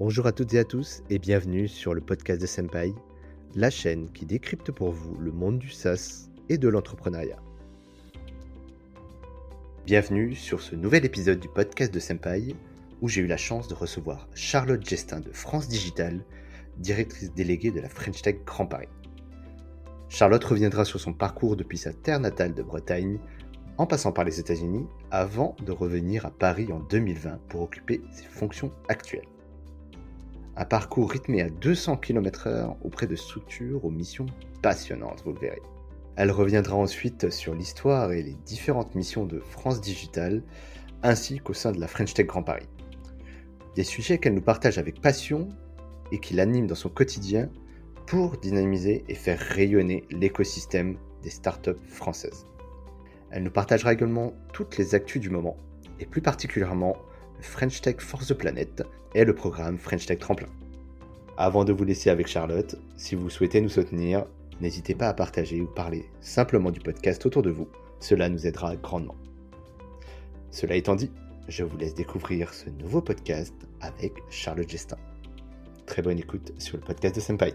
Bonjour à toutes et à tous et bienvenue sur le podcast de Senpai, la chaîne qui décrypte pour vous le monde du SaaS et de l'entrepreneuriat. Bienvenue sur ce nouvel épisode du podcast de Senpai où j'ai eu la chance de recevoir Charlotte Gestin de France Digital, directrice déléguée de la French Tech Grand Paris. Charlotte reviendra sur son parcours depuis sa terre natale de Bretagne en passant par les États-Unis avant de revenir à Paris en 2020 pour occuper ses fonctions actuelles. Un parcours rythmé à 200 km/h auprès de structures aux missions passionnantes, vous le verrez. Elle reviendra ensuite sur l'histoire et les différentes missions de France Digital, ainsi qu'au sein de la French Tech Grand Paris. Des sujets qu'elle nous partage avec passion et qui l'animent dans son quotidien pour dynamiser et faire rayonner l'écosystème des startups françaises. Elle nous partagera également toutes les actus du moment, et plus particulièrement French Tech Force the Planet et le programme French Tech Tremplin. Avant de vous laisser avec Charlotte, si vous souhaitez nous soutenir, n'hésitez pas à partager ou parler simplement du podcast autour de vous, cela nous aidera grandement. Cela étant dit, je vous laisse découvrir ce nouveau podcast avec Charlotte Gestin. Très bonne écoute sur le podcast de Senpai.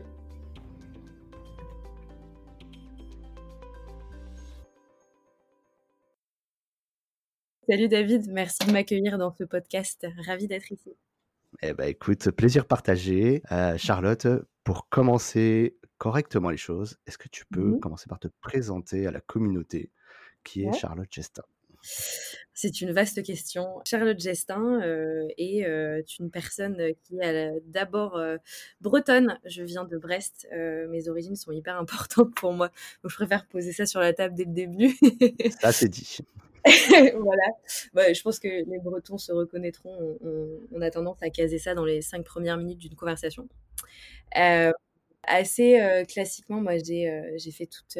Salut David, merci de m'accueillir dans ce podcast. Ravi d'être ici. Eh ben, écoute, plaisir partagé. Euh, Charlotte, pour commencer correctement les choses, est-ce que tu peux Mhm. commencer par te présenter à la communauté qui est Ouais. Charlotte Gestin C'est une vaste question. Charlotte Gestin euh, est euh, une personne qui est d'abord euh, bretonne. Je viens de Brest. Mes origines sont hyper importantes pour moi. Donc je préfère poser ça sur la table dès le début. Ça, c'est dit. voilà. Bah, je pense que les Bretons se reconnaîtront. On, a tendance à caser ça dans les cinq premières minutes d'une conversation. Euh, assez euh, classiquement, moi, j'ai euh, fait toute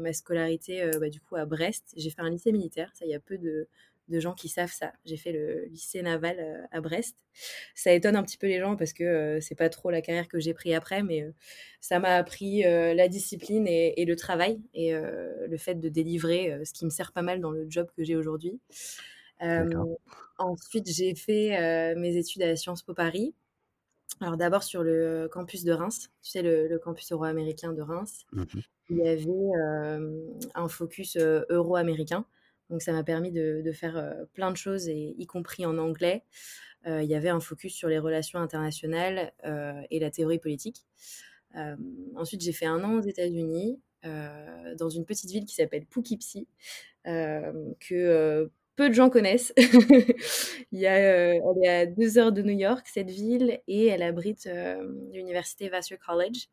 ma scolarité bah, du coup à Brest. J'ai fait un lycée militaire. Ça, il y a peu de, de gens qui savent ça. J'ai fait le lycée naval euh, à Brest. Ça étonne un petit peu les gens parce que euh, c'est pas trop la carrière que j'ai pris après, mais euh, ça m'a appris la discipline et, et le travail et le fait de délivrer, ce qui me sert pas mal dans le job que j'ai aujourd'hui. Euh, ensuite, j'ai fait mes études à Sciences Po Paris. Alors d'abord sur le campus de Reims, tu sais, le, le campus euro-américain de Reims. Mhm. Il y avait euh, un focus euh, euro-américain. Donc ça m'a permis de, faire plein de choses, et, y compris en anglais. Il y avait un focus sur les relations internationales et la théorie politique. Ensuite, j'ai fait un an aux États-Unis, dans une petite ville qui s'appelle Poughkeepsie, que peu de gens connaissent. il y a, elle est à deux heures de New York, cette ville, et elle abrite l'université Vassar College,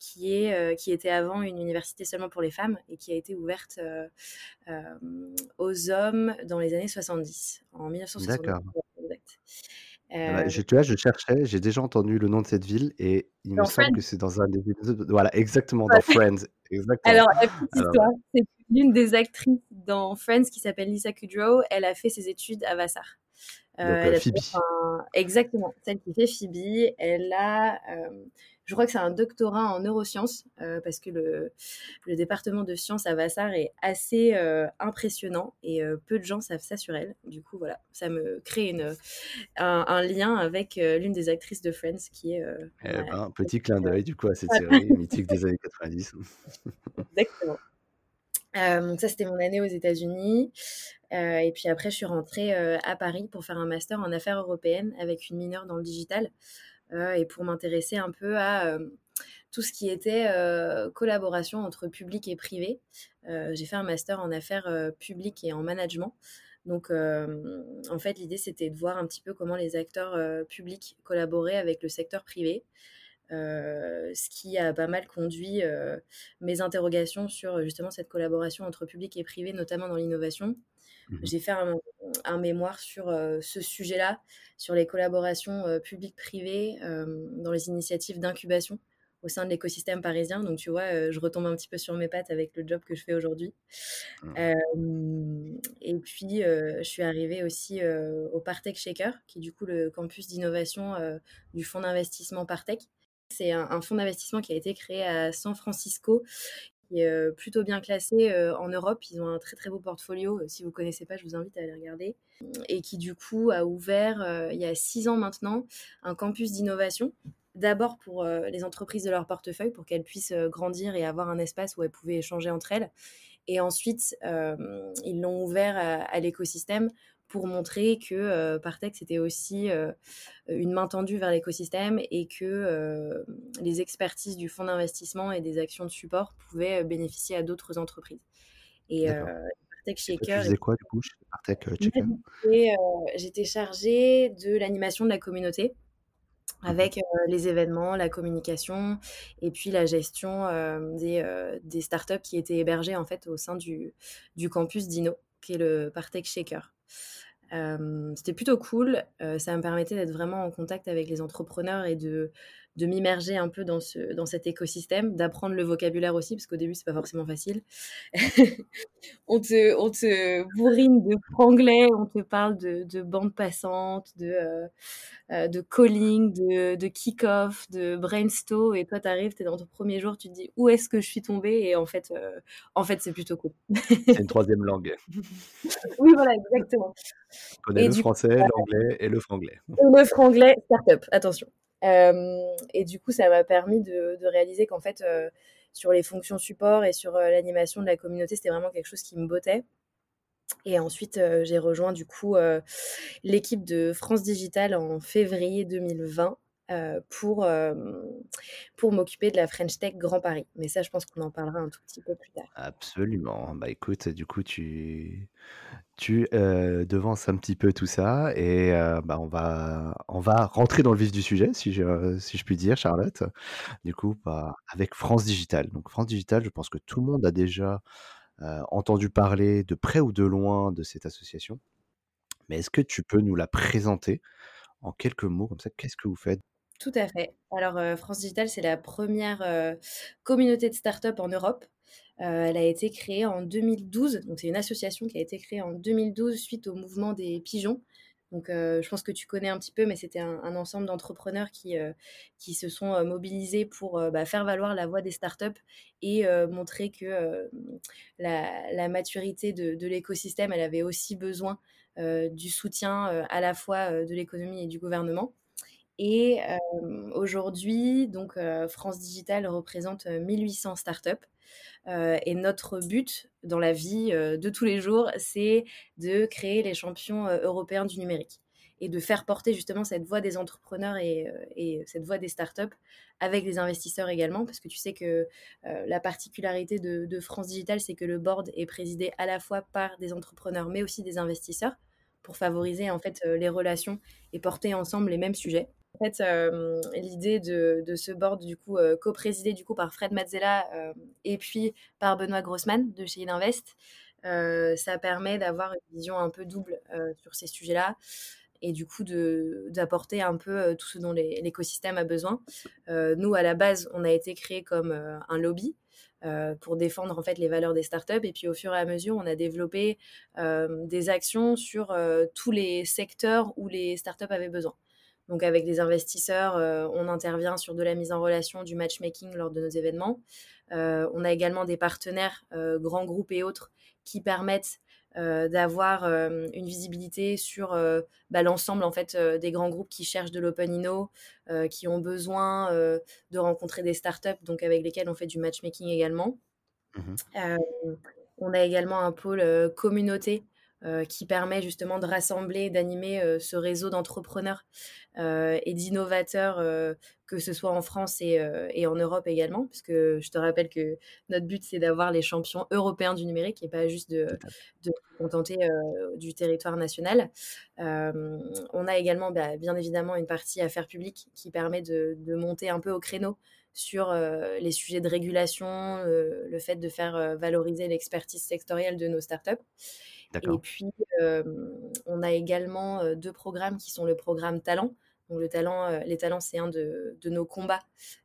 qui, est, euh, qui était avant une université seulement pour les femmes et qui a été ouverte euh, euh, aux hommes dans les années 70, en 1970. D'accord. exact. Ah bah, je- tu vois, je cherchais, j'ai déjà entendu le nom de cette ville et il me semble que c'est dans un des épisodes. Voilà, exactement, dans Friends. Exactement. Alors, la petite Alors, histoire, c'est l'une des actrices dans Friends qui s'appelle Lisa Kudrow, elle a fait ses études à Vassar. Euh, donc, elle euh, fait Phoebe. un- Exactement, celle qui fait Phoebe. Elle a, euh, je crois que c'est un doctorat en neurosciences, euh, parce que le, le département de sciences à Vassar est assez euh, impressionnant et euh, peu de gens savent ça sur elle. Du coup, voilà, ça me crée une, un, un lien avec euh, l'une des actrices de Friends qui est... euh, Eh ben, petit clin d'œil du coup à cette Voilà. série mythique des années 90. Exactement. Euh, donc ça, c'était mon année aux États-Unis. Euh, et puis après, je suis rentrée euh, à Paris pour faire un master en affaires européennes avec une mineure dans le digital et pour m'intéresser un peu à tout ce qui était collaboration entre public et privé. J'ai fait un master en affaires publiques et en management. Donc, en fait, l'idée, c'était de voir un petit peu comment les acteurs publics collaboraient avec le secteur privé. Euh, ce qui a pas mal conduit euh, mes interrogations sur justement cette collaboration entre public et privé, notamment dans l'innovation. Mhm. J'ai fait un, un mémoire sur euh, ce sujet-là, sur les collaborations euh, publiques-privées euh, dans les initiatives d'incubation au sein de l'écosystème parisien. Donc, tu vois, euh, je retombe un petit peu sur mes pattes avec le job que je fais aujourd'hui. Euh, et puis, euh, je suis arrivée aussi euh, au Partech Shaker, qui est du coup le campus d'innovation euh, du fonds d'investissement Partech. C'est un, fonds d'investissement qui a été créé à San Francisco qui est plutôt bien classé en Europe. Ils ont un très très beau portfolio. Si vous ne connaissez pas, je vous invite à aller regarder. Et qui du coup a ouvert il y a six ans maintenant un campus d'innovation. D'abord pour les entreprises de leur portefeuille, pour qu'elles puissent grandir et avoir un espace où elles pouvaient échanger entre elles. Et ensuite, ils l'ont ouvert à l'écosystème pour montrer que euh, Partex c'était aussi euh, une main tendue vers l'écosystème et que euh, les expertises du fonds d'investissement et des actions de support pouvaient bénéficier à d'autres entreprises. Et Partech Shaker. Tu faisais quoi du coup chez Partech Shaker? J'étais chargée de l'animation de la communauté mmh avec les événements, la communication et puis la gestion des, des, startups qui étaient hébergées en fait au sein du, du campus Dino, qui est le Partech Shaker c'était plutôt cool. ça me permettait d'être vraiment en contact avec les entrepreneurs et de, de m'immerger un peu dans, ce, dans cet écosystème, d'apprendre le vocabulaire aussi, parce qu'au début, c'est pas forcément facile. on, te, on te bourrine de franglais, on te parle de, de bande passante, de, de calling, de, de kick-off, de brainstorm, et toi, tu arrives, tu es dans ton premier jour, tu te dis où est-ce que je suis tombée, et en fait, en fait c'est plutôt cool. c'est une troisième langue. oui, voilà, exactement. On connaît le français, l'anglais et le franglais. Et le franglais, start-up, attention et du coup, ça m'a permis de, réaliser qu'en fait, sur les fonctions support et sur l'animation de la communauté, c'était vraiment quelque chose qui me bottait. Et ensuite, j'ai rejoint du coup l'équipe de France Digital en février 2020 pour, pour m'occuper de la French Tech Grand Paris. Mais ça, je pense qu'on en parlera un tout petit peu plus tard. Absolument. Bah écoute, du coup, tu, tu euh, devances un petit peu tout ça et bah, on, va, on va rentrer dans le vif du sujet, si je, si je puis dire, Charlotte. Du coup, bah, avec France Digital. Donc, France Digital, je pense que tout le monde a déjà entendu parler de près ou de loin de cette association. Mais est-ce que tu peux nous la présenter en quelques mots comme ça? Qu'est-ce que vous faites? Tout à fait. Alors, France Digital, c'est la première communauté de start-up en Europe. Elle a été créée en 2012. Donc, c'est une association qui a été créée en 2012 suite au mouvement des pigeons. Donc, je pense que tu connais un petit peu, mais c'était un, ensemble d'entrepreneurs qui, qui se sont mobilisés pour bah, faire valoir la voix des startups et montrer que la, maturité de, de l'écosystème, elle avait aussi besoin du soutien à la fois de l'économie et du gouvernement. Et aujourd'hui, donc France Digital représente 1800 startups. et notre but dans la vie de tous les jours, c'est de créer les champions européens du numérique et de faire porter justement cette voix des entrepreneurs et, cette voix des startups avec les investisseurs également, parce que tu sais que la particularité de, de, France Digital, c'est que le board est présidé à la fois par des entrepreneurs, mais aussi des investisseurs, pour favoriser en fait les relations et porter ensemble les mêmes sujets. Fait, l'idée de, ce board, du coup, co-présidé du coup par Fred Mazzella et puis par Benoît Grossman de chez Ininvest, ça permet d'avoir une vision un peu double sur ces sujets-là et du coup d'apporter un peu tout ce dont l'écosystème a besoin. nous, à la base, on a été créé comme un lobby. pour défendre en fait les valeurs des startups et puis au fur et à mesure on a développé des actions sur tous les secteurs où les startups avaient besoin. Donc avec des investisseurs, euh, on intervient sur de la mise en relation, du matchmaking lors de nos événements. Euh, on a également des partenaires, euh, grands groupes et autres, qui permettent d'avoir une visibilité sur bah, l'ensemble en fait des grands groupes qui cherchent de l'open inno, qui ont besoin de rencontrer des startups, donc avec lesquels on fait du matchmaking également. Mmh on a également un pôle communauté euh, qui permet justement de rassembler, d'animer euh, ce réseau d'entrepreneurs euh, et d'innovateurs, que ce soit en France et, et, en Europe également, parce que je te rappelle que notre but, c'est d'avoir les champions européens du numérique et pas juste de, de contenter du territoire national. on a également, bah, bien évidemment, une partie affaires publiques qui permet de, de monter un peu au créneau sur les sujets de régulation, le fait de faire valoriser l'expertise sectorielle de nos startups. Et puis, on a également deux programmes qui sont le programme Talent. Donc, le talent, les talents, c'est un de, nos combats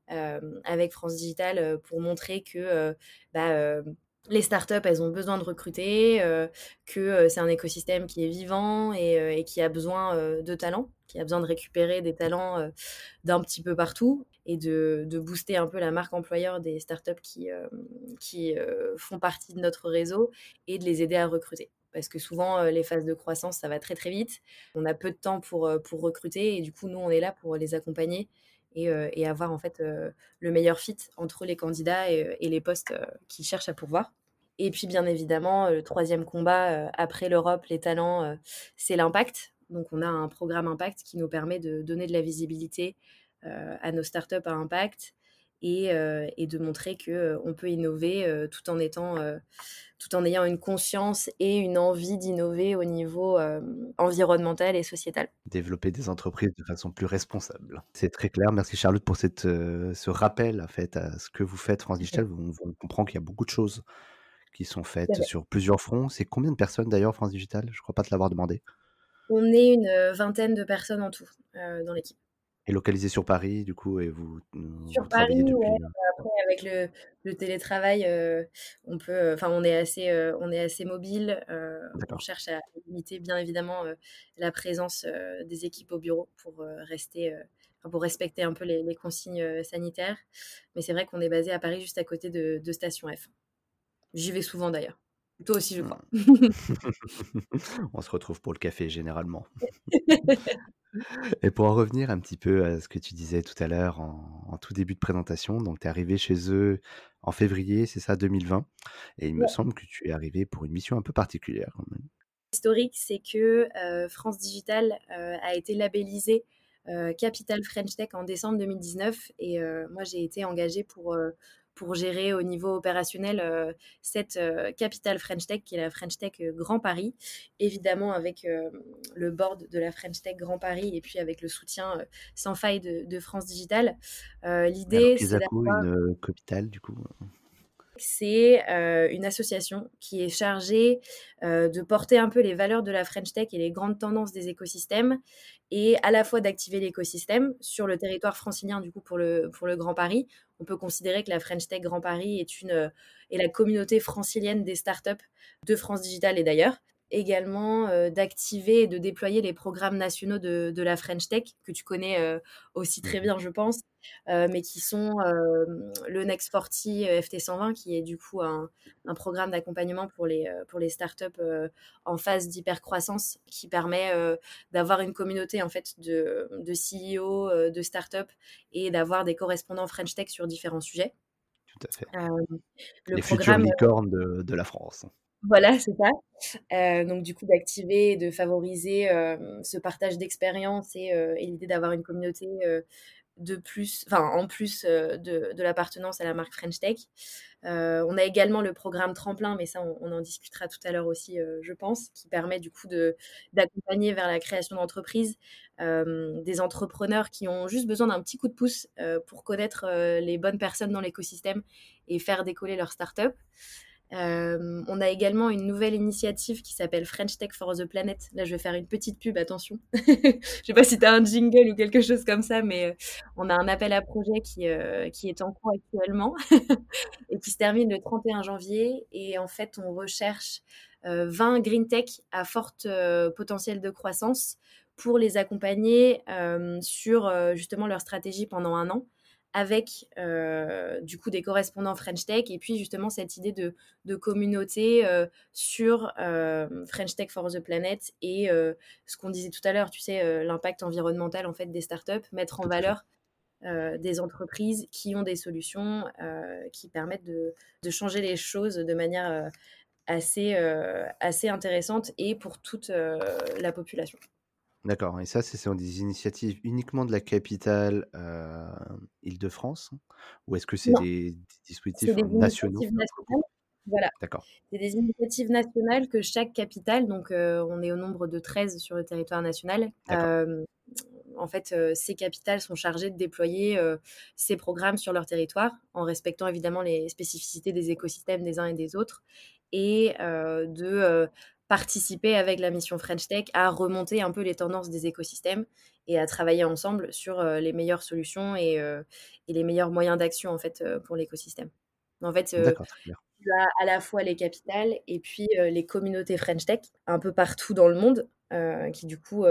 avec France Digital pour montrer que bah, les startups, elles ont besoin de recruter, que c'est un écosystème qui est vivant et, qui a besoin de talents, qui a besoin de récupérer des talents d'un petit peu partout et de, booster un peu la marque employeur des startups qui, qui font partie de notre réseau et de les aider à recruter. Parce que souvent, les phases de croissance, ça va très très vite. On a peu de temps pour, pour recruter et du coup, nous, on est là pour les accompagner et, avoir en fait le meilleur fit entre les candidats et, les postes qu'ils cherchent à pourvoir. Et puis bien évidemment, le troisième combat après l'Europe, les talents, c'est l'impact. Donc on a un programme impact qui nous permet de donner de la visibilité à nos startups à impact et, et de montrer que on peut innover tout en étant tout en ayant une conscience et une envie d'innover au niveau environnemental et sociétal. Développer des entreprises de façon plus responsable. C'est très clair. Merci Charlotte pour cette, ce rappel en fait, à ce que vous faites France Digital. On, on comprend qu'il y a beaucoup de choses qui sont faites sur plusieurs fronts. C'est combien de personnes d'ailleurs France Digital? Je ne crois pas te l'avoir demandé. On est une vingtaine de personnes en tout dans l'équipe. Et localisé sur Paris, du coup, et vous, sur Paris, depuis... Après avec le, le télétravail, euh, on peut, enfin, on est assez, euh, on est assez mobile. on cherche à limiter, bien évidemment, la présence des équipes au bureau pour rester, pour respecter un peu les, consignes sanitaires. Mais c'est vrai qu'on est basé à Paris, juste à côté de, de Station F. J'y vais souvent d'ailleurs. Toi aussi, je crois. Mmh. on se retrouve pour le café généralement. Et pour en revenir un petit peu à ce que tu disais tout à l'heure en, tout début de présentation, donc tu es arrivé chez eux en février, c'est ça, 2020. Et il me semble que tu es arrivé pour une mission un peu particulière quand même. Historique, c'est que France Digital a été labellisé Capital French Tech en décembre 2019. Et moi, j'ai été engagée pour pour gérer au niveau opérationnel euh, cette euh, capitale French Tech qui est la French Tech euh, Grand Paris, évidemment avec le board de la French Tech Grand Paris et puis avec le soutien sans faille de, France Digital. L'idée, c'est d'avoir une capitale du coup. C'est une association qui est chargée de porter un peu les valeurs de la French Tech et les grandes tendances des écosystèmes et à la fois d'activer l'écosystème sur le territoire francilien du coup pour le, pour Grand Paris. On peut considérer que la French Tech Grand Paris est, une, est la communauté francilienne des startups de France Digital et d'ailleurs également euh, d'activer et de déployer les programmes nationaux de, de, la French Tech, que tu connais euh, aussi très mmh bien, je pense, euh, mais qui sont le Next 40 FT120, qui est du coup un, un programme d'accompagnement pour les, pour les startups en phase d'hypercroissance, qui permet d'avoir une communauté en fait de, de CEO, de startups et d'avoir des correspondants French Tech sur différents sujets. Tout à fait. le les futures licornes de, de la France. Voilà, c'est ça. Euh, donc du coup d'activer, de favoriser euh, ce partage d'expérience et, euh, et l'idée d'avoir une communauté de plus, enfin en plus de, l'appartenance à la marque French Tech. on a également le programme Tremplin, mais ça on, en discutera tout à l'heure aussi, je pense, qui permet du coup d'accompagner vers la création d'entreprises des entrepreneurs qui ont juste besoin d'un petit coup de pouce pour connaître les bonnes personnes dans l'écosystème et faire décoller leur start-up. Euh, on a également une nouvelle initiative qui s'appelle French Tech for the Planet. Là, je vais faire une petite pub, attention. je sais pas si tu as un jingle ou quelque chose comme ça, mais euh, on a un appel à projet qui, euh, est en cours actuellement et qui se termine le 31 janvier. Et en fait, on recherche 20 green tech à forte potentiel de croissance pour les accompagner sur justement leur stratégie pendant un an avec euh, du coup des correspondants French Tech et puis justement cette idée de, de communauté euh, sur euh, French Tech for the Planet et ce qu'on disait tout à l'heure, tu sais, l'impact environnemental en fait des startups, mettre en valeur des entreprises qui ont des solutions qui permettent de, de, changer les choses de manière assez, assez intéressante et pour toute la population. D'accord, et ça, c'est sont des initiatives uniquement de la capitale Île-de-France? Ou est-ce que c'est des, dispositifs nationaux Voilà. D'accord. C'est des initiatives nationales que chaque capitale, donc euh, on est au nombre de 13 sur le territoire national, euh, en fait, ces capitales sont chargées de déployer ces programmes sur leur territoire en respectant évidemment les spécificités des écosystèmes des uns et des autres et de participer avec la mission French Tech à remonter un peu les tendances des écosystèmes et à travailler ensemble sur euh, les meilleures solutions et, euh, et, les meilleurs moyens d'action en fait euh, pour l'écosystème. En fait, tu as à la fois les capitales et puis les communautés French Tech un peu partout dans le monde. qui du coup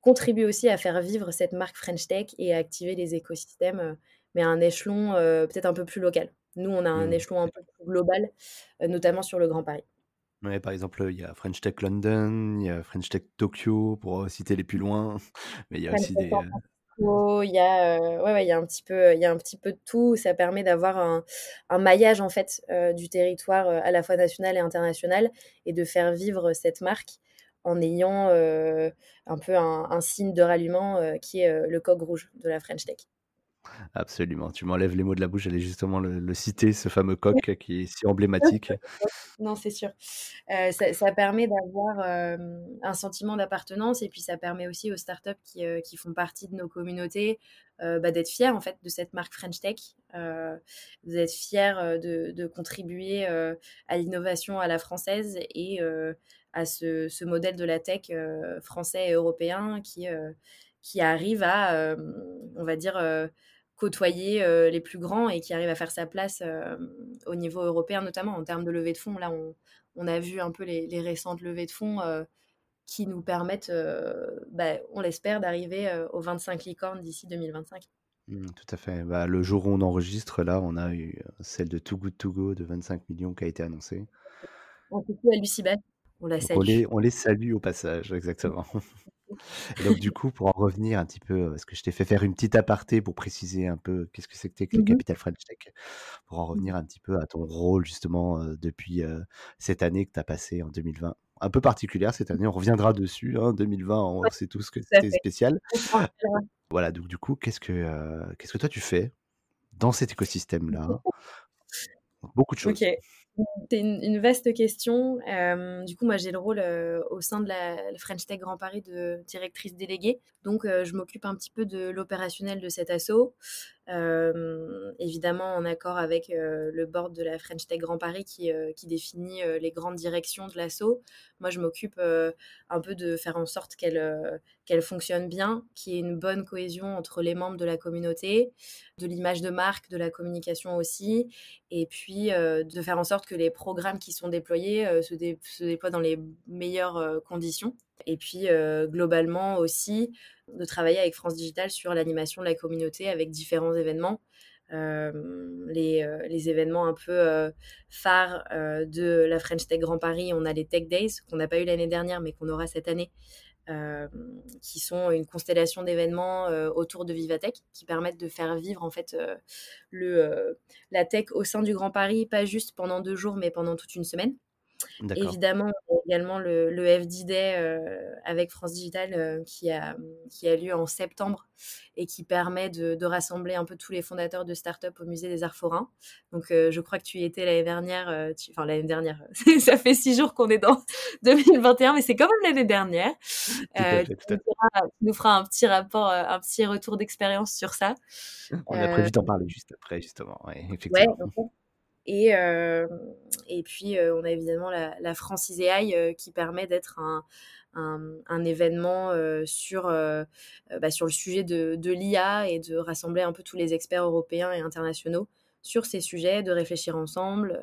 contribuent aussi à faire vivre cette marque French Tech et à activer les écosystèmes, mais à un échelon peut-être un peu plus local. Nous, on a un mmh. échelon un peu plus global, notamment sur le Grand Paris. Ouais, par exemple, il y a French Tech London, il y a French Tech Tokyo, pour citer les plus loin, mais il y a aussi des, il y a, euh, ouais, ouais, il y a un petit peu, il y a un petit peu de tout. Ça permet d'avoir un, un maillage en fait euh, du territoire euh, à la fois national et international et de faire vivre cette marque en ayant un peu un, un, signe de ralliement qui est le coq rouge de la French Tech. Absolument, tu m'enlèves les mots de la bouche, j'allais justement le, citer, ce fameux coq qui est si emblématique. Non, c'est sûr. Euh, ça, permet d'avoir un sentiment d'appartenance et puis ça permet aussi aux startups qui, qui font partie de nos communautés bah, d'être fiers en fait de cette marque French Tech, d'être fiers de, de, contribuer à l'innovation à la française et à ce, ce, modèle de la tech français et européen qui, qui arrive à, on va dire, côtoyer euh, les plus grands et qui arrive à faire sa place euh, au niveau européen, notamment en termes de levée de fonds. Là, on, a vu un peu les, récentes levées de fonds euh, qui nous permettent, bah, on l'espère, d'arriver aux 25 licornes d'ici 2025. Mmh, tout à fait. Bah, le jour où on enregistre, là, on a eu celle de Too Good To Go de 25 millions qui a été annoncée. On à Lucie On la salue. On les, on les salue au passage, exactement. Donc, du coup, pour en revenir un petit peu, parce que je t'ai fait faire une petite aparté pour préciser un peu qu'est-ce que c'était que le mmh Capital French Tech, pour en mmh revenir un petit peu à ton rôle, justement, depuis cette année que tu as passée en 2020. Un peu particulière cette année, on reviendra dessus. Hein, 2020, on sait tous que c'était spécial. Voilà, donc du coup, qu'est-ce que, qu'est-ce que toi tu fais dans cet écosystème-là? Beaucoup de choses. C'est une, vaste question. Euh, du coup, moi, j'ai le rôle euh, au sein de la, French Tech Grand Paris de directrice déléguée. Donc, euh, je m'occupe un petit peu de l'opérationnel de cet assaut. évidemment, en accord avec le board de la French Tech Grand Paris qui, définit les grandes directions de l'assaut. Moi, je m'occupe un peu de faire en sorte qu'elle fonctionne bien, qu'il y ait une bonne cohésion entre les membres de la communauté, de l'image de marque, de la communication aussi, et puis de faire en sorte que les programmes qui sont déployés se, se, déploient dans les meilleures conditions. Et puis globalement aussi de travailler avec France Digital sur l'animation de la communauté avec différents événements. les, événements un peu phares de la French Tech Grand Paris, on a les Tech Days qu'on n'a pas eu l'année dernière mais qu'on aura cette année, qui sont une constellation d'événements autour de Vivatech qui permettent de faire vivre en fait le, la tech au sein du Grand Paris, pas juste pendant deux jours mais pendant toute une semaine. Évidemment, également le, le FD Day euh, avec France Digital euh, qui, a, qui a lieu en septembre et qui permet de, de, rassembler un peu tous les fondateurs de start-up au musée des Arts Forains. Donc, euh, je crois que tu y étais l'année dernière. enfin, l'année dernière, ça fait six jours qu'on est dans 2021, mais c'est quand même l'année dernière. tu, nous feras un petit rapport, un petit retour d'expérience sur ça. On a prévu d'en parler juste après, justement. Ouais, effectivement. Et, euh, et puis, euh, on a évidemment la, la AI euh, qui permet d'être un, événement sur, bah, sur le sujet de, de l'IA et de rassembler un peu tous les experts européens et internationaux sur ces sujets, de réfléchir ensemble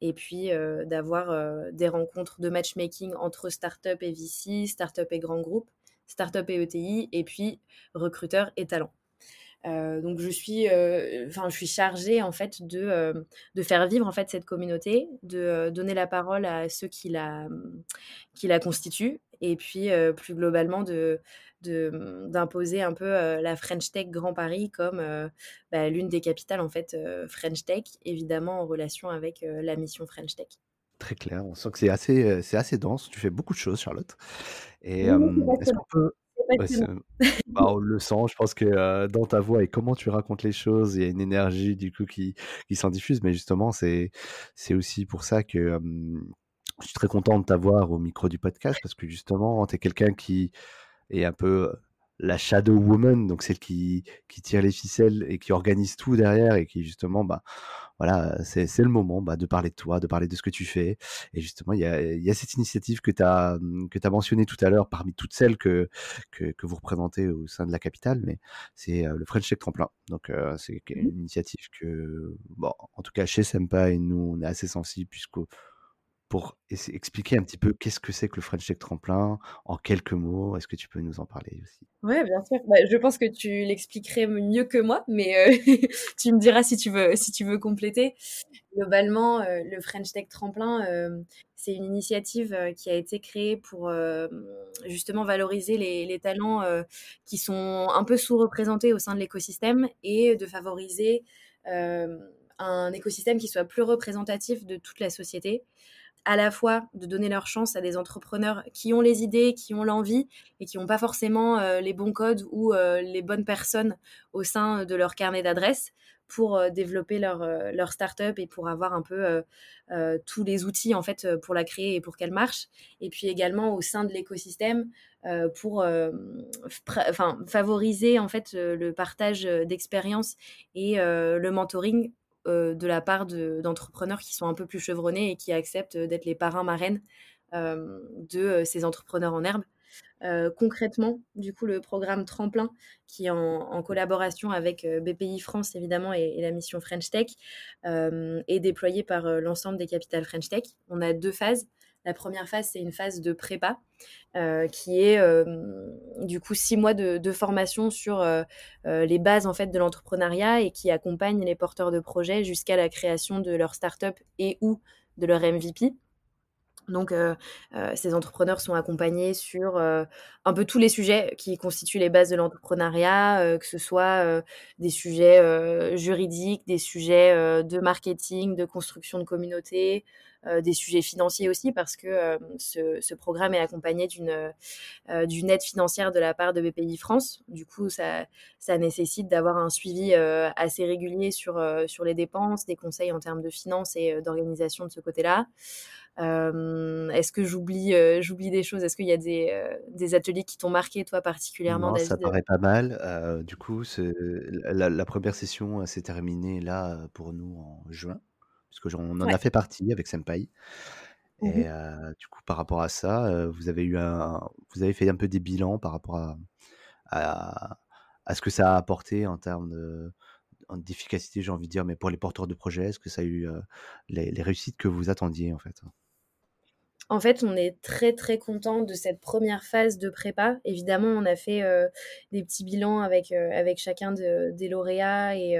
et puis d'avoir des rencontres de matchmaking entre start-up et VC, start-up et grands groupes, start-up et ETI, et puis recruteurs et talents. Euh, donc je suis, euh, enfin je suis chargée en fait de, euh, de faire vivre en fait cette communauté, de donner la parole à ceux qui la, qui la constituent, et puis plus globalement de d'imposer un peu la French Tech Grand Paris comme bah, l'une des capitales en fait French Tech, évidemment en relation avec la mission French Tech. Très clair, on sent que c'est assez, c'est assez dense. Tu fais beaucoup de choses, Charlotte. Et est-ce qu'on peut, bah, on le sent, je pense que dans ta voix et comment tu racontes les choses, il y a une énergie du coup qui, qui s'en diffuse, mais justement, c'est, c'est aussi pour ça que je suis très content de t'avoir au micro du podcast parce que justement, tu es quelqu'un qui est un peu la shadow woman, donc celle qui, qui tire les ficelles et qui organise tout derrière et qui justement, bah, voilà, c'est le moment bah, de parler de toi, de parler de ce que tu fais. Et justement, il y a, y a, cette initiative que tu as, mentionnée tout à l'heure parmi toutes celles que, que, que, vous représentez au sein de la capitale, mais c'est le French Tech Tremplin. Donc, c'est mmh une initiative que, bon, en tout cas, chez Sempa et nous, on est assez sensibles puisque pour expliquer un petit peu qu'est-ce que c'est que le French Tech Tremplin en quelques mots. Est-ce que tu peux nous en parler aussi? Ouais, bien sûr. Bah, je pense que tu l'expliquerais mieux que moi, mais euh, tu me diras si tu veux, compléter. Globalement, euh, le French Tech Tremplin, euh, c'est une initiative qui a été créée pour justement valoriser les talents qui sont un peu sous-représentés au sein de l'écosystème et de favoriser un écosystème qui soit plus représentatif de toute la société à la fois de donner leur chance à des entrepreneurs qui ont les idées, qui ont l'envie et qui n'ont pas forcément euh, les bons codes ou euh, les bonnes personnes au sein de leur carnet d'adresses pour euh, développer leur, leur start-up et pour avoir un peu tous les outils en fait pour la créer et pour qu'elle marche. Et puis également au sein de l'écosystème pour favoriser en fait le partage d'expériences et le mentoring euh, de la part d'entrepreneurs qui sont un peu plus chevronnés et qui acceptent d'être les parrains marraines euh, de euh, ces entrepreneurs en herbe. concrètement, du coup, le programme Tremplin, qui est en, collaboration avec BPI France, évidemment, et, la mission French Tech, est déployé par l'ensemble des capitales French Tech. On a deux phases. La première phase, c'est une phase de prépa, euh, qui est euh, du coup six mois de, formation sur euh, les bases en fait de l'entrepreneuriat et qui accompagne les porteurs de projets jusqu'à la création de leur start-up et ou de leur MVP. Donc, ces entrepreneurs sont accompagnés sur un peu tous les sujets qui constituent les bases de l'entrepreneuriat, que ce soit des sujets juridiques, des sujets de marketing, de construction de communauté, des sujets financiers aussi, parce que euh, ce, programme est accompagné d'une euh, d'une aide financière de la part de BPI France. Du coup, ça, ça nécessite d'avoir un suivi assez régulier sur, sur les dépenses, des conseils en termes de finances et d'organisation de ce côté-là. Est-ce que j'oublie j'oublie des choses? Est-ce qu'il y a des, des, ateliers qui t'ont marqué, toi, particulièrement, non, Ça paraît pas mal. du coup, la, la, première session s'est terminée là pour nous en juin parce qu'on en a fait partie avec Senpai. Mmh et du coup, par rapport à ça, vous avez eu un, vous avez fait un peu des bilans par rapport à, à, ce que ça a apporté en termes de, d'efficacité, j'ai envie de dire, mais pour les porteurs de projets, est-ce que ça a eu les, les, réussites que vous attendiez en fait? En fait, on est très très content de cette première phase de prépa. Évidemment, on a fait des petits bilans avec, avec chacun des lauréats et,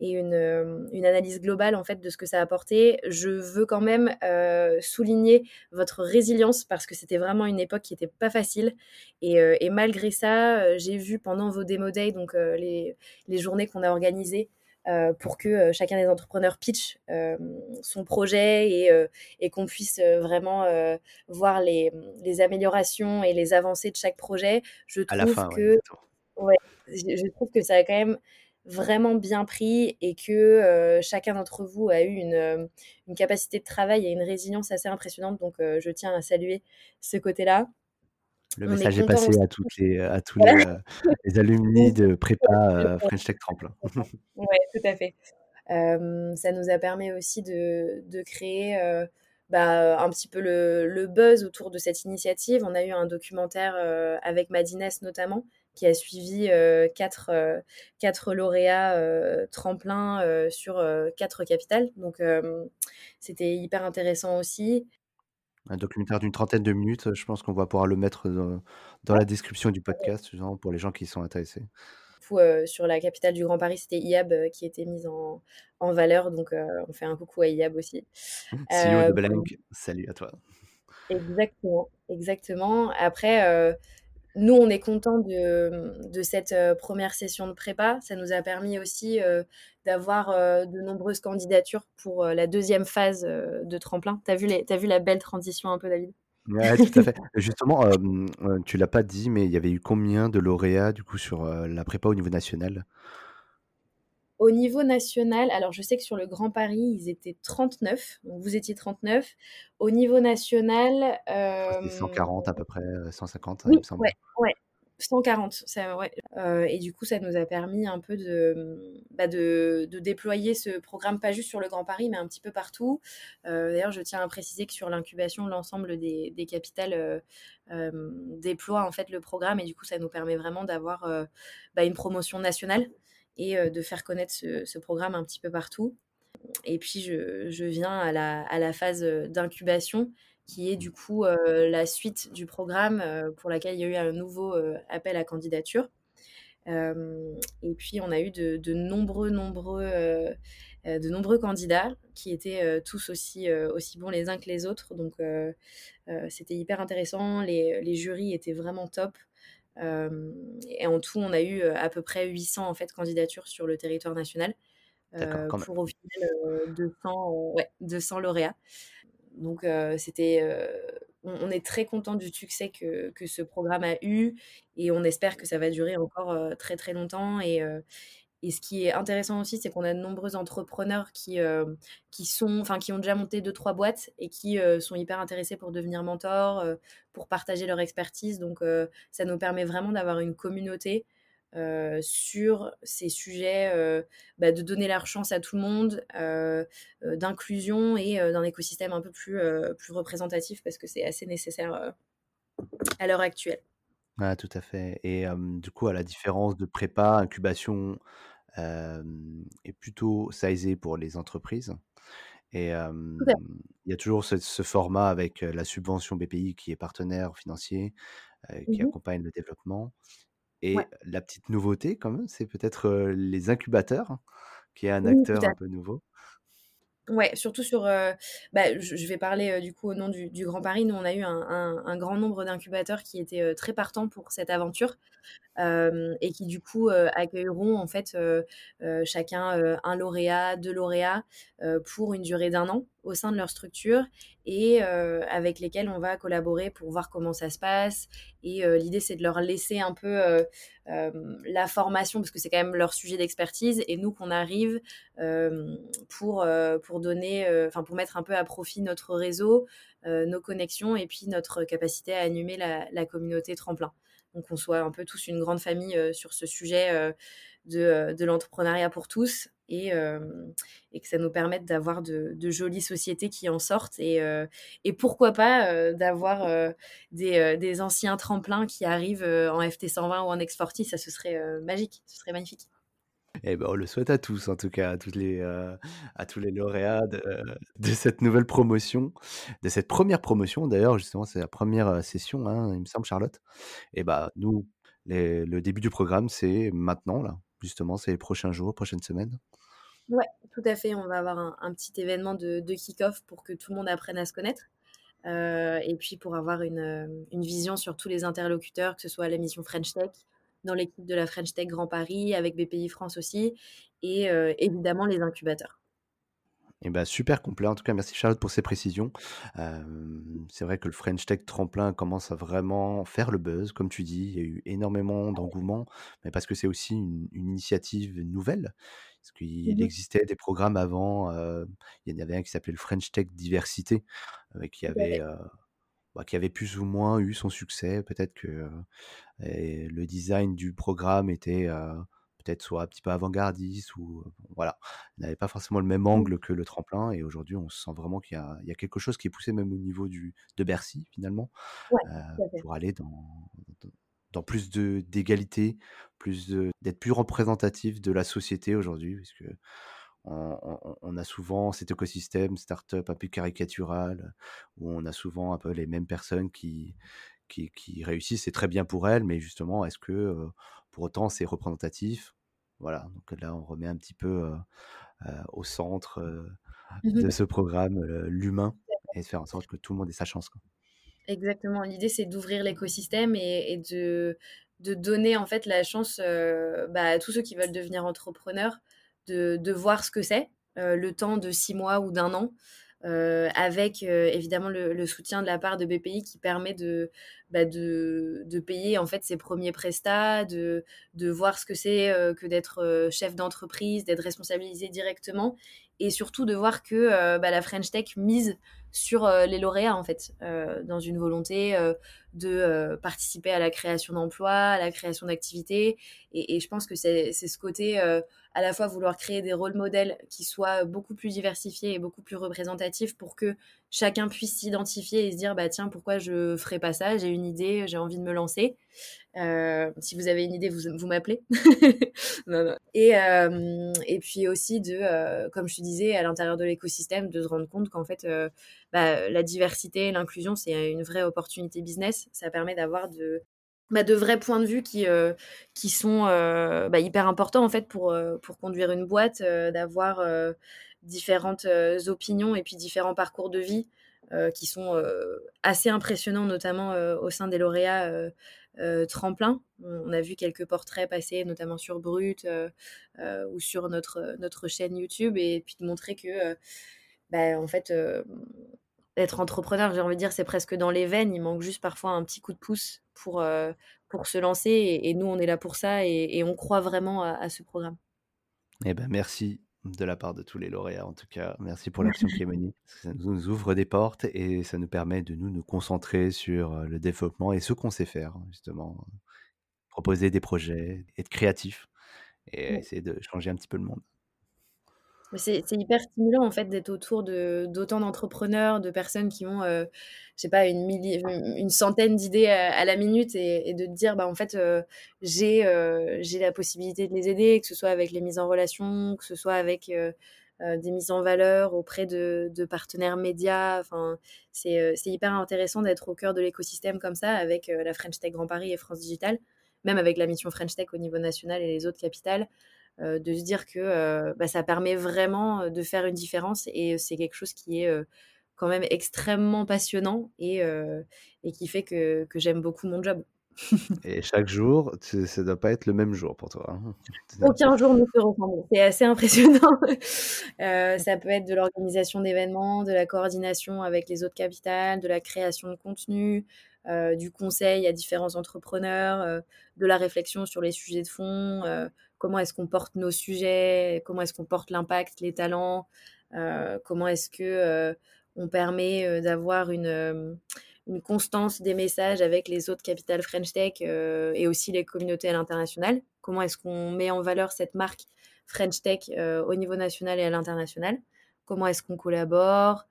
et une, analyse globale en fait de ce que ça a apporté. Je veux quand même euh, souligner votre résilience parce que c'était vraiment une époque qui n'était pas facile et, euh, malgré ça, euh, j'ai vu pendant vos démo days, donc les, les, journées qu'on a organisées pour que chacun des entrepreneurs pitch son projet et, et qu'on puisse vraiment voir les, les, améliorations et les avancées de chaque projet. Je trouve que ouais, je trouve que ça a quand même vraiment bien pris et que euh, chacun d'entre vous a eu une, euh, une, capacité de travail et une résilience assez impressionnante. Donc, euh, je tiens à saluer ce côté-là. Le message est, passé à, toutes les, à tous les, les, alumni de prépa French Tech Tremplin. oui, tout à fait. ça nous a permis aussi de, de créer bah, un petit peu le, le, buzz autour de cette initiative. On a eu un documentaire avec Madines notamment qui a suivi euh, quatre, euh, quatre, lauréats euh, tremplins sur quatre capitales. Donc, c'était hyper intéressant aussi. Un documentaire d'une trentaine de minutes, je pense qu'on va pouvoir le mettre dans, la description du podcast pour les gens qui sont intéressés. sur la capitale du Grand Paris, c'était IAB qui était mise en, en valeur. Donc, on fait un coucou à IAB aussi. CEO de Blank, salut à toi. Exactement, exactement. Après, nous, on est content de, cette euh, première session de prépa. Ça nous a permis aussi euh, d'avoir euh, de nombreuses candidatures pour la deuxième phase de tremplin. Tu as, as, vu la belle transition un peu, David? Oui, tout à fait. Justement, tu l'as pas dit, mais il y avait eu combien de lauréats du coup sur la prépa au niveau national? Au niveau national, alors je sais que sur le Grand Paris, ils étaient 39, donc vous étiez 39. Au niveau national. Euh... 140 à peu près, 150, il me semble. Ouais, 140, ça, ouais. Euh, et du coup, ça nous a permis un peu de, bah de, de, déployer ce programme, pas juste sur le Grand Paris, mais un petit peu partout. Euh, D'ailleurs, je tiens à préciser que sur l'incubation, l'ensemble des, des, capitales euh, euh déploie en fait le programme, et du coup, ça nous permet vraiment d'avoir euh, bah, une promotion nationale et euh, de faire connaître ce, programme un petit peu partout. Et puis, je, viens à la, phase d'incubation qui est du coup euh, la suite du programme euh, pour laquelle il y a eu un nouveau euh, appel à candidature. et puis on a eu de, nombreux, nombreux, de nombreux candidats qui étaient tous aussi, aussi bons les uns que les autres. Donc c'était hyper intéressant. Les, jurys étaient vraiment top. Et en tout, on a eu à peu près 800 en fait, candidatures sur le territoire national. pour au final 200, ouais, 200 lauréats. Donc, euh, c'était, euh, on, est très content du succès que, que, ce programme a eu et on espère que ça va durer encore euh, très très longtemps. Et, et ce qui est intéressant aussi, c'est qu'on a de nombreux entrepreneurs qui, qui, sont, qui ont déjà monté deux, trois boîtes et qui sont hyper intéressés pour devenir mentors, pour partager leur expertise. Donc, ça nous permet vraiment d'avoir une communauté euh, sur ces sujets euh, bah, de donner leur chance à tout le monde, euh, d'inclusion et d'un écosystème un peu plus, plus représentatif parce que c'est assez nécessaire à l'heure actuelle. Ah, tout à fait. Et du coup, à la différence de prépa, incubation est plutôt sizé pour les entreprises. Et il y a toujours ce, ce, format avec la subvention BPI qui est partenaire financier, qui mmh accompagne le développement. Et la petite nouveauté quand même, c'est peut-être les incubateurs, qui est un oui, acteur un peu nouveau. Ouais, surtout sur. Euh, bah, je, vais parler euh, du coup au nom du, Grand Paris. Nous, on a eu un grand nombre d'incubateurs qui étaient euh, très partants pour cette aventure et qui du coup accueilleront en fait chacun un lauréat, deux lauréats pour une durée d'un an au sein de leur structure et avec lesquels on va collaborer pour voir comment ça se passe. Et l'idée, c'est de leur laisser un peu la formation, parce que c'est quand même leur sujet d'expertise, et nous qu'on arrive pour, pour donner, enfin pour mettre un peu à profit notre réseau, nos connexions et puis notre capacité à animer la, la communauté tremplin. Donc qu'on soit un peu tous une grande famille sur ce sujet de, de l'entrepreneuriat pour tous et, que ça nous permette d'avoir de, jolies sociétés qui en sortent et, pourquoi pas d'avoir des, des, anciens tremplins qui arrivent en FT120 ou en X40, ça ce serait magique, ce serait magnifique. Eh ben, on le souhaite à tous, en tout cas, à, toutes les, euh, à tous les lauréats de, cette nouvelle promotion, de cette première promotion. D'ailleurs, justement, c'est la première session, hein, il me semble, Charlotte. Et bah, nous, les, le début du programme, c'est maintenant, là. Justement, c'est les prochains jours, prochaines semaines. Ouais, tout à fait. On va avoir un, petit événement de, kick-off pour que tout le monde apprenne à se connaître. Euh, et puis pour avoir une, une, vision sur tous les interlocuteurs, que ce soit la mission French Tech, dans l'équipe de la French Tech Grand Paris, avec BPI France aussi, et euh, évidemment les incubateurs. Et bah super complet. En tout cas, merci Charlotte pour ces précisions. Euh, c'est vrai que le French Tech Tremplin commence à vraiment faire le buzz, comme tu dis. Il y a eu énormément d'engouement, mais parce que c'est aussi une, une, initiative nouvelle. Parce qu'il mmh existait des programmes avant. Euh, il y en avait un qui s'appelait le French Tech Diversité, qui avait bah, qui avait plus ou moins eu son succès. Peut-être que le design du programme était peut-être soit un petit peu avant-gardiste ou voilà, n'avait pas forcément le même mmh. angle que le tremplin. Et aujourd'hui, on sent vraiment qu'il y, y, a quelque chose qui est poussé même au niveau du, de Bercy finalement ouais, euh, pour aller dans, dans plus d'égalité, plus d'être plus représentatif de la société aujourd'hui, parce que on, on, a souvent cet écosystème startup un peu caricatural, où on a souvent un peu les mêmes personnes qui, qui, qui réussissent, c'est très bien pour elles, mais justement, est-ce que euh, pour autant c'est représentatif? Voilà, donc là on remet un petit peu euh, euh, au centre mmh de ce programme l'humain et de faire en sorte que tout le monde ait sa chance. Quoi. Exactement, l'idée c'est d'ouvrir l'écosystème et, et, de, de donner en fait la chance bah, à tous ceux qui veulent devenir entrepreneurs de, voir ce que c'est, euh, le temps de six mois ou d'un an. Euh, avec euh, évidemment le, le, soutien de la part de BPI qui permet de, bah, de, de, payer en fait ses premiers prestats, de, de voir ce que c'est que d'être chef d'entreprise, d'être responsabilisé directement et surtout de voir que bah, la French Tech mise sur les lauréats en fait, dans une volonté de participer à la création d'emplois, à la création d'activités. Et, je pense que c'est ce côté à la fois vouloir créer des rôles modèles qui soient beaucoup plus diversifiés et beaucoup plus représentatifs pour que chacun puisse s'identifier et se dire bah tiens pourquoi je ferais pas ça? J'ai une idée j'ai envie de me lancer. Euh, si vous avez une idée vous, vous m'appelez. Et euh, et puis aussi de euh, comme je te disais à l'intérieur de l'écosystème de se rendre compte qu'en fait bah, la diversité l'inclusion c'est une vraie opportunité business ça permet d'avoir de bah, vrais points de vue qui, euh, sont euh, bah, hyper importants en fait pour, euh, conduire une boîte, d'avoir différentes opinions et puis différents parcours de vie qui sont assez impressionnants, notamment au sein des lauréats tremplin. On a vu quelques portraits passer, notamment sur Brut ou sur notre, chaîne YouTube, et puis de montrer que en fait être entrepreneur, j'ai envie de dire, c'est presque dans les veines. Il manque juste parfois un petit coup de pouce pour, euh, pour se lancer. Et, nous, on est là pour ça et, on croit vraiment à, ce programme. Eh ben, merci de la part de tous les lauréats, en tout cas. Merci pour l'action qui est menée. Ça nous ouvre des portes et ça nous permet de nous, nous concentrer sur euh, le développement et ce qu'on sait faire, justement. Proposer des projets, être créatif et essayer de changer un petit peu le monde. C'est hyper stimulant en fait d'être autour d'autant d'entrepreneurs, de personnes qui ont, euh, je sais pas, une, centaine d'idées à, la minute et, de te dire, bah en fait, euh, j'ai euh, j'ai la possibilité de les aider, que ce soit avec les mises en relation, que ce soit avec des mises en valeur auprès de, de partenaires médias. Enfin, c'est hyper intéressant d'être au cœur de l'écosystème comme ça avec la French Tech Grand Paris et France Digital, même avec la mission French Tech au niveau national et les autres capitales. Euh, de se dire que euh, bah, ça permet vraiment euh, de faire une différence et c'est quelque chose qui est quand même extrêmement passionnant et, et qui fait que, que j'aime beaucoup mon job. Et chaque jour, ça ne doit pas être le même jour pour toi. Hein. Aucun jour ne se ressemble. C'est assez impressionnant. ça peut être de l'organisation d'événements, de la coordination avec les autres capitales, de la création de contenu, du conseil à différents entrepreneurs, de la réflexion sur les sujets de fond, comment est-ce qu'on porte nos sujets, comment est-ce qu'on porte l'impact, les talents, euh, comment est-ce que euh, on permet euh, d'avoir une, une, constance des messages avec les autres capitales French Tech et aussi les communautés à l'international. Comment est-ce qu'on met en valeur cette marque French Tech au niveau national et à l'international? Comment est-ce qu'on collabore?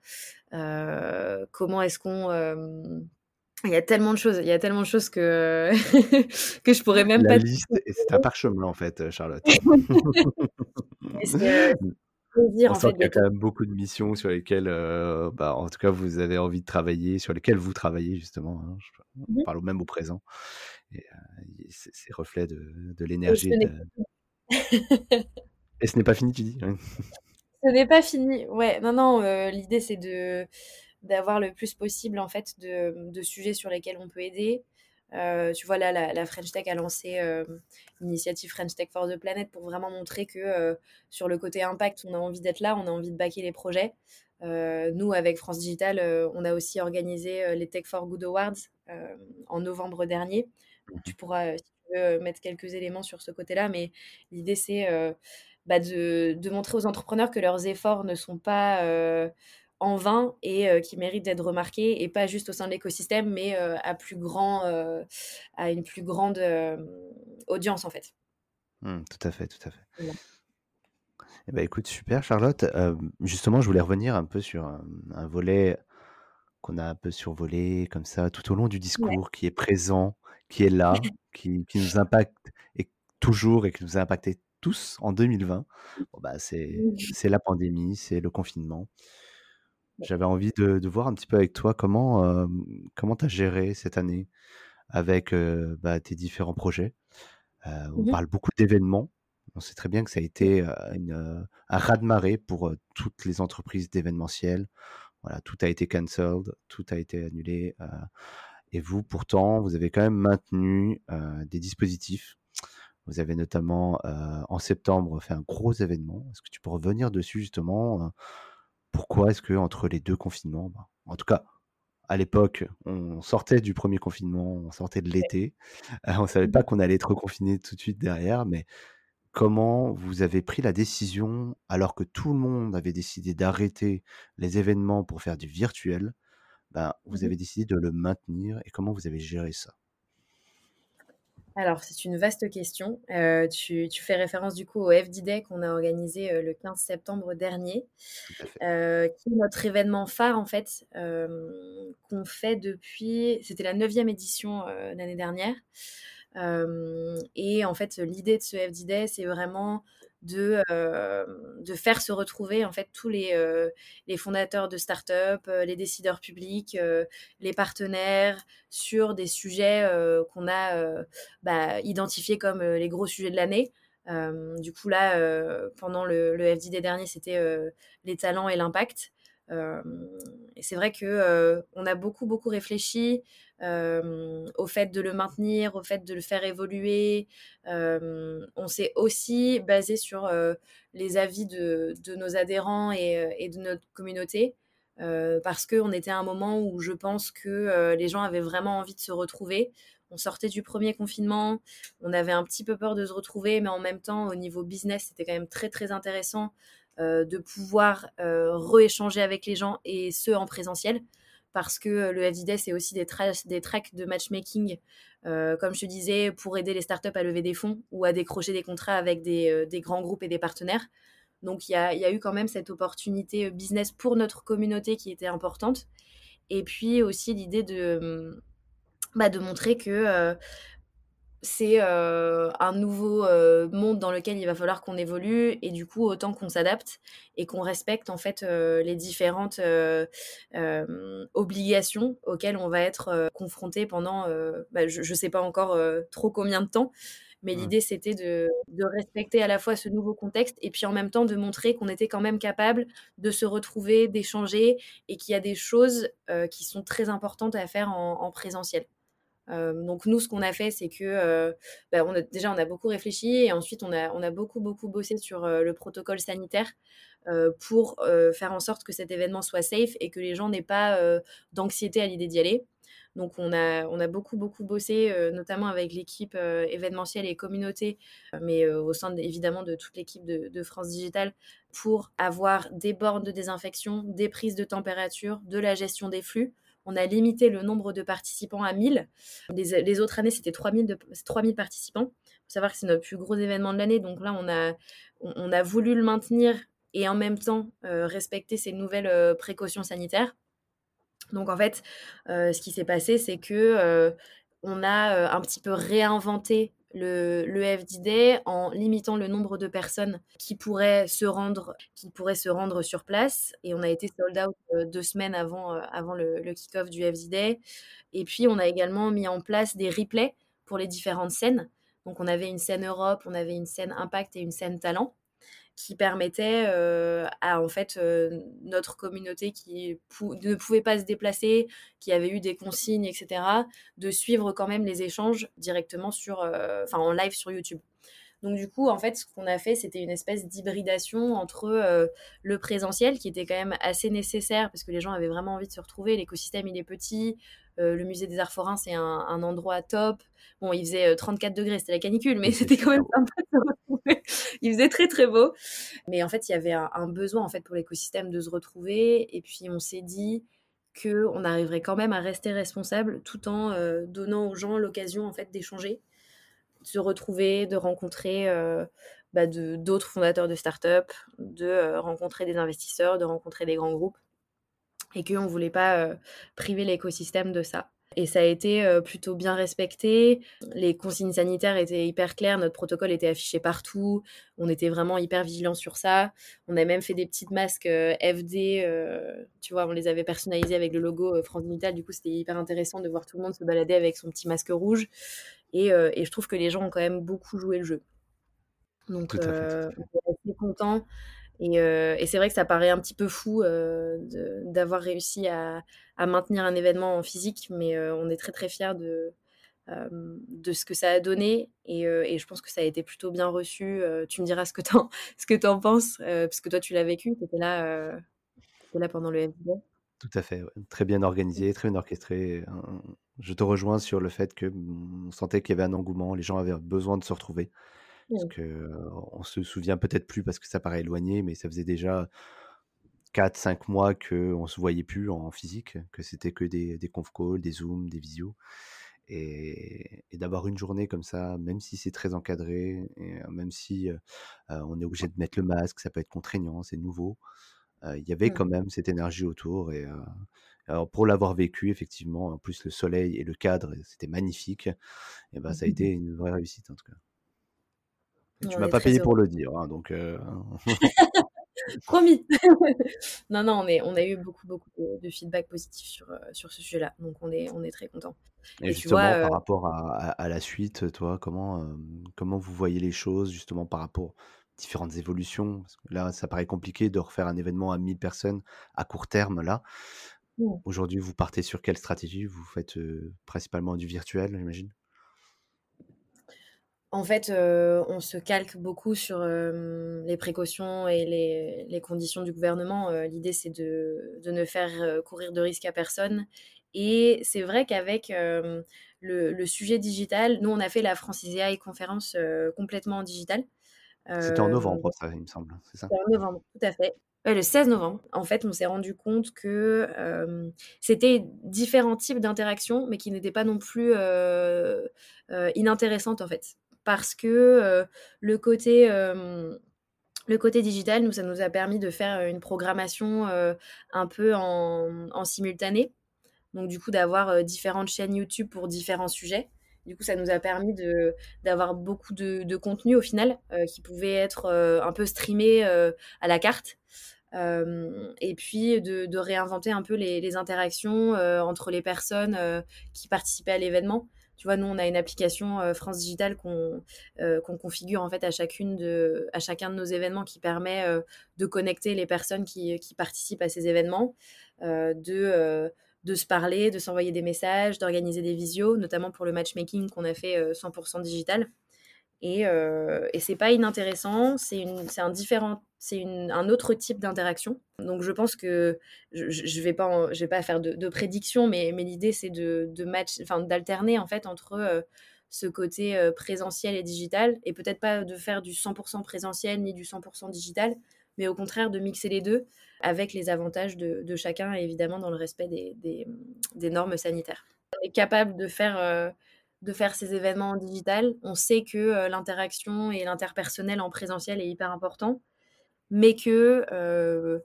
Comment est-ce qu'on il y a tellement de choses, il y a tellement de choses que, que je pourrais même La pas. liste, c'est un parchemin en fait, euh, Charlotte. plaisir, On en sent qu'il y a quand même beaucoup de missions sur lesquelles, euh, bah, en tout cas, vous avez envie de travailler, sur lesquelles vous travaillez justement. Hein, on mmh parle même au présent. Et euh, c'est reflet de, de l'énergie. Et ce n'est pas fini, tu dis Ce n'est pas fini, ouais. Non, non, l'idée c'est de d'avoir le plus possible en fait de, de, sujets sur lesquels on peut aider. Euh, tu vois là, la, French Tech a lancé euh, l'initiative French Tech for the Planet pour vraiment montrer que euh, sur le côté impact, on a envie d'être là, on a envie de backer les projets. nous, avec France Digital, on a aussi organisé les Tech for Good Awards en novembre dernier. Tu pourras, si tu veux, mettre quelques éléments sur ce côté-là, mais l'idée c'est bah, de, de, montrer aux entrepreneurs que leurs efforts ne sont pas en vain et euh, qui mérite d'être remarqué et pas juste au sein de l'écosystème mais euh, à plus grand euh, à une plus grande audience en fait. Mmh, tout à fait, tout à fait. Eh ben, écoute, super Charlotte. justement, je voulais revenir un peu sur un, volet qu'on a un peu survolé comme ça tout au long du discours, qui est présent, qui est là, qui, qui, nous impacte et toujours et qui nous a impacté tous en 2020. Bon, bah, c'est la pandémie, c'est le confinement. J'avais envie de, voir un petit peu avec toi comment comment tu as géré cette année avec bah, tes différents projets. on mmh parle beaucoup d'événements. On sait très bien que ça a été une, un raz-de-marée pour toutes les entreprises d'événementiel. Voilà, tout a été cancelled, tout a été annulé. et vous, pourtant, vous avez quand même maintenu des dispositifs. Vous avez notamment en septembre fait un gros événement. Est-ce que tu peux revenir dessus justement pourquoi est-ce que entre les deux confinements, bah, en tout cas à l'époque, on sortait du premier confinement, on sortait de l'été. on ne savait Mmh pas qu'on allait être reconfiné tout de suite derrière, mais comment vous avez pris la décision, alors que tout le monde avait décidé d'arrêter les événements pour faire du virtuel, ben, vous Mmh avez décidé de le maintenir et comment vous avez géré ça? Alors, c'est une vaste question. Heu, tu tu fais référence du coup au FD Day qu'on a organisé, heu, le 15 septembre dernier, heu, qui est notre événement phare en fait, qu'on fait depuis c'était la 9e édition, l'année dernière. Et en fait, l'idée de ce FD Day, c'est vraiment de, hem, de faire se retrouver en fait tous les, heu, les fondateurs de start-up, les décideurs publics, heu, les partenaires sur des sujets, qu'on a, bah, identifiés comme, les gros sujets de l'année. Du coup là, pendant le le FD Day dernier, c'était, les talents et l'impact. Et c'est vrai que, on a beaucoup, beaucoup réfléchi, au fait de le maintenir, au fait de le faire évoluer. On s'est aussi basé sur, les avis de nos adhérents et de notre communauté, heu, parce qu'on était à un moment où je pense que, les gens avaient vraiment envie de se retrouver. On sortait du premier confinement, on avait un petit peu peur de se retrouver, mais en même temps, au niveau business, c'était quand même très, très intéressant, de pouvoir, heu, rééchanger avec les gens et ce, en présentiel. Parce que, heu, le FD c'est aussi des traces des tracks de matchmaking, comme je te disais, pour aider les startups à lever des fonds ou à décrocher des contrats avec des, des grands groupes et des partenaires. Donc il y a y a eu quand même cette opportunité, business pour notre communauté qui était importante et puis aussi l'idée de, mmh, bah, de montrer que, c'est, heu, un nouveau, heu, monde dans lequel il va falloir qu'on évolue et du coup, autant qu'on s'adapte et qu'on respecte en fait, heu, les différentes, obligations auxquelles on va être, heu, confrontés pendant, bah, je je sais pas encore, trop combien de temps. Mais Mmh. l'idée, c'était de de respecter à la fois ce nouveau contexte et puis en même temps de montrer qu'on était quand même capable de se retrouver, d'échanger et qu'il y a des choses, qui sont très importantes à faire en en présentiel. Donc nous, ce qu'on a fait, c'est que bah, déjà on a beaucoup réfléchi et ensuite on a, beaucoup beaucoup bossé sur le protocole sanitaire pour faire en sorte que cet événement soit safe et que les gens n'aient pas d'anxiété à l'idée d'y aller. Donc on a, beaucoup beaucoup bossé, notamment avec l'équipe événementielle et communauté, mais au sein de- évidemment de toute l'équipe de, de France Digital, pour avoir des bornes de désinfection, des prises de température, de la gestion des flux. On a limité le nombre de participants à 1000 les, autres années, c'était 3000, de, 3000 participants. Il faut savoir que c'est notre plus gros événement de l'année. Donc là, on a, on, a voulu le maintenir et en même temps euh, respecter ces nouvelles euh, précautions sanitaires. Donc en fait, euh, ce qui s'est passé, c'est que on a un petit peu réinventé le, le FDD en limitant le nombre de personnes qui pourraient se rendre, qui pourraient se rendre sur place. Et on a été sold out euh, deux semaines avant, euh, avant le, le kick-off du FDD. Et puis on a également mis en place des replays pour les différentes scènes. Donc on avait une scène Europe, on avait une scène Impact et une scène Talent qui permettait euh, à en fait euh, notre communauté qui pou ne pouvait pas se déplacer, qui avait eu des consignes, etc., de suivre quand même les échanges directement sur, euh, enfin en live sur YouTube. Donc du coup, en fait, ce qu'on a fait, c'était une espèce d'hybridation entre euh, le présentiel, qui était quand même assez nécessaire, parce que les gens avaient vraiment envie de se retrouver, l'écosystème, il est petit, euh, le musée des arts forains, c'est un, un, endroit top. Bon, il faisait 34 degrés, c'était la canicule, mais c'était quand même sympa de se. il faisait très très beau. Mais en fait, il y avait un, besoin en fait pour l'écosystème de se retrouver. Et puis on s'est dit qu'on arriverait quand même à rester responsable tout en euh, donnant aux gens l'occasion en fait d'échanger de se retrouver, de rencontrer euh, bah, d'autres fondateurs de start-up, de euh, rencontrer des investisseurs, de rencontrer des grands groupes, et qu'on ne voulait pas priver l'écosystème de ça. Et ça a été euh, plutôt bien respecté. Les consignes sanitaires étaient hyper claires, notre protocole était affiché partout. On était vraiment hyper vigilants sur ça. On a même fait des petites masques euh, FD, euh, tu vois, on les avait personnalisés avec le logo France Digital. Du coup, c'était hyper intéressant de voir tout le monde se balader avec son petit masque rouge. Et, euh, et je trouve que les gens ont quand même beaucoup joué le jeu. Donc, euh, on est assez content. Et, euh, et c'est vrai que ça paraît un petit peu fou euh, d'avoir réussi à, à maintenir un événement en physique, mais euh, on est très très fiers de, de ce que ça a donné. Et, et je pense que ça a été plutôt bien reçu. Tu me diras ce que t'en ce que t'en penses, parce que toi tu l'as vécu, tu étais là, pendant le FDD. Tout à fait, très bien organisé, très bien orchestré. je te rejoins sur le fait que, mmh, on sentait qu'il y avait un engouement, les gens avaient besoin de se retrouver. Parce que, on se souvient peut-être plus parce que ça paraît éloigné, mais ça faisait déjà 4-5 mois qu'on ne se voyait plus en physique, que c'était que des des conf calls, des Zooms, des visios et d'avoir une journée comme ça, même si c'est très encadré et même si, on est obligé de mettre le masque, ça peut être contraignant, c'est nouveau. il y avait quand même cette énergie autour et alors pour l'avoir vécu effectivement, en plus le soleil et le cadre, c'était magnifique et ben, ça a été une vraie réussite en tout cas. Tu m'as pas payé pour le dire, hein, donc Promis. non, non, on, est, on a eu beaucoup, beaucoup de, feedback positif sur, sur ce sujet-là, donc on est, on est très content. Et, justement, par rapport à, la suite, toi, comment, comment vous voyez les choses, justement, par rapport aux différentes évolutions? Là, ça paraît compliqué de refaire un événement à 1000 personnes à court terme, là. Mmh. Aujourd'hui, vous partez sur quelle stratégie? Vous faites principalement du virtuel, j'imagine? En fait, on se calque beaucoup sur les précautions et les, conditions du gouvernement. L'idée, c'est de, ne faire courir de risques à personne. Et c'est vrai qu'avec le, sujet digital, nous, on a fait la Franciséaï conférence complètement en digital. C'était en novembre, ça, il me semble, C'était en novembre, tout à fait. le 16 novembre, en fait, on s'est rendu compte que c'était différents types d'interactions, mais qui n'étaient pas non plus inintéressantes, en fait parce que le côté le côté digital, nous, ça nous a permis de faire une programmation un peu en, simultané. Donc, du coup, d'avoir différentes chaînes YouTube pour différents sujets. Du coup, ça nous a permis d'avoir beaucoup de, contenu au final qui pouvait être un peu streamé à la carte. et puis de, réinventer un peu les interactions entre les personnes qui participaient à l'événement. Tu vois, nous, on a une application euh, France Digital euh, qu'on configure en fait à, chacune de, à chacun de nos événements qui permet euh, de connecter les personnes qui, qui, participent à ces événements, de, de se parler, de s'envoyer des messages, d'organiser des visios, notamment pour le matchmaking qu'on a fait 100% digital. Et, euh, et c'est pas inintéressant, c'est un différent, c'est un autre type d'interaction. Donc je pense que je, je vais pas, faire de, de prédiction, mais, l'idée c'est de, de match, enfin d'alterner en fait entre euh, ce côté euh, présentiel et digital, et peut-être pas de faire du 100% présentiel ni du 100% digital, mais au contraire de mixer les deux avec les avantages de, chacun, évidemment dans le respect des, des, des, normes sanitaires. On est capable de faire euh, de faire ces événements en digital. On sait que euh, l'interaction et l'interpersonnel en présentiel est hyper important, mais que euh,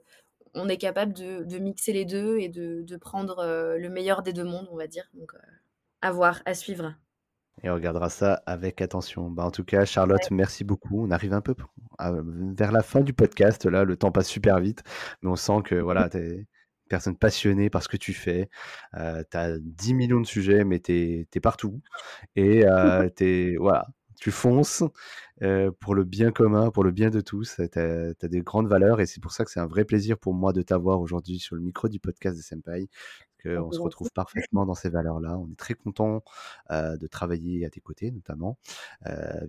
on est capable de, mixer les deux et de, prendre euh, le meilleur des deux mondes, on va dire. Donc, à voir, à suivre. Et on regardera ça avec attention. Bah, en tout cas, Charlotte, merci beaucoup. On arrive un peu vers la fin du podcast. Là, le temps passe super vite, mais on sent que voilà, tu es personne passionnée par ce que tu fais. Euh, tu as 10 millions de sujets, mais tu es, partout. Et euh, voilà, tu fonces euh, pour le bien commun, pour le bien de tous. Tu as, des grandes valeurs et c'est pour ça que c'est un vrai plaisir pour moi de t'avoir aujourd'hui sur le micro du podcast de Senpai. On se retrouve parfaitement dans ces valeurs-là. On est très content de travailler à tes côtés, notamment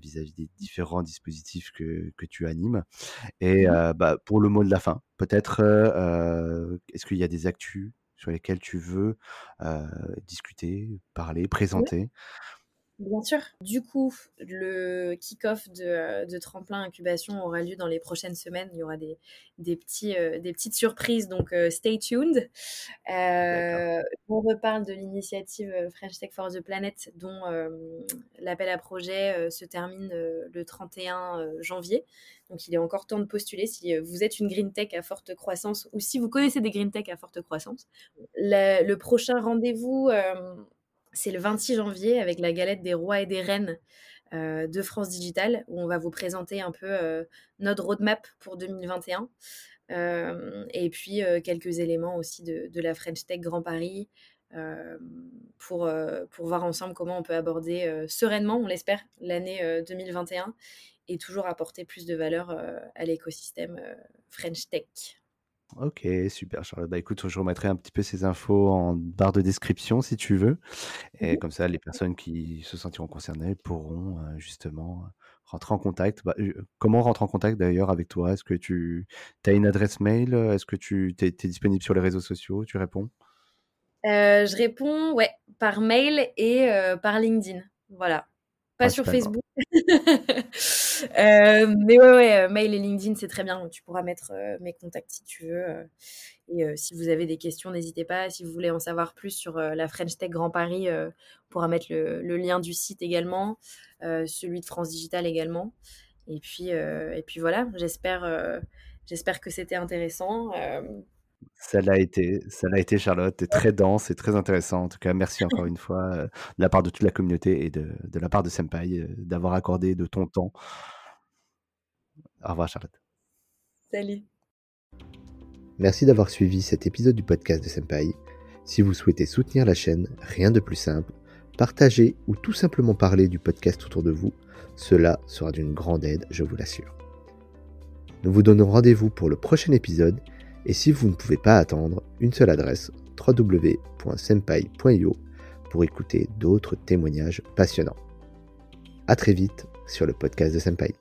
vis-à-vis des différents dispositifs que, que tu animes. Et mmh bah, pour le mot de la fin, peut-être, est-ce qu'il y a des actus sur lesquels tu veux discuter, parler, présenter? Bien sûr. Du coup, le kick-off de, de, Tremplin Incubation aura lieu dans les prochaines semaines. Il y aura des, des petits, euh, des petites surprises, donc euh, stay tuned. Euh, on reparle de l'initiative French Tech for the Planet, dont l'appel à projet se termine le 31 janvier. Donc il est encore temps de postuler si vous êtes une green tech à forte croissance ou si vous connaissez des green tech à forte croissance. le prochain rendez-vous c'est le 26 janvier avec la galette des rois et des reines euh, de France Digital, où on va vous présenter un peu euh, notre roadmap pour 2021. Euh, et puis quelques éléments aussi de, la French Tech Grand Paris pour, pour voir ensemble comment on peut aborder sereinement, on l'espère, l'année 2021 et toujours apporter plus de valeur à l'écosystème French Tech. Ok, super Charlotte. Bah écoute, je remettrai un petit peu ces infos en barre de description si tu veux. Et comme ça, les personnes qui se sentiront concernées pourront justement rentrer en contact. Bah, comment on rentre en contact d'ailleurs avec toi? Est-ce que tu as une adresse mail? Est-ce que tu es, disponible sur les réseaux sociaux? Tu réponds? Je réponds ouais, par mail et par LinkedIn. Voilà. Pas sur Facebook. Euh, mais ouais, ouais, euh, mail et LinkedIn, c'est très bien. tu pourras mettre euh, mes contacts si tu veux. et si vous avez des questions, n'hésitez pas. Si vous voulez en savoir plus sur la French Tech Grand Paris, on pourra mettre le, lien du site également, celui de France Digital également. Et puis, et puis voilà, j'espère, j'espère que c'était intéressant. Ça l'a été, ça l'a été Charlotte, c'est très dense et très intéressant. En tout cas, merci encore une fois euh, de la part de toute la communauté et de, de la part de Senpai euh, d'avoir accordé de ton temps. Au revoir Charlotte. Salut. Merci d'avoir suivi cet épisode du podcast de Senpai. Si vous souhaitez soutenir la chaîne, rien de plus simple, partager ou tout simplement parler du podcast autour de vous, cela sera d'une grande aide, je vous l'assure. Nous vous donnons rendez-vous pour le prochain épisode et si vous ne pouvez pas attendre, une seule adresse www.senpai.io pour écouter d'autres témoignages passionnants. A très vite sur le podcast de Senpai.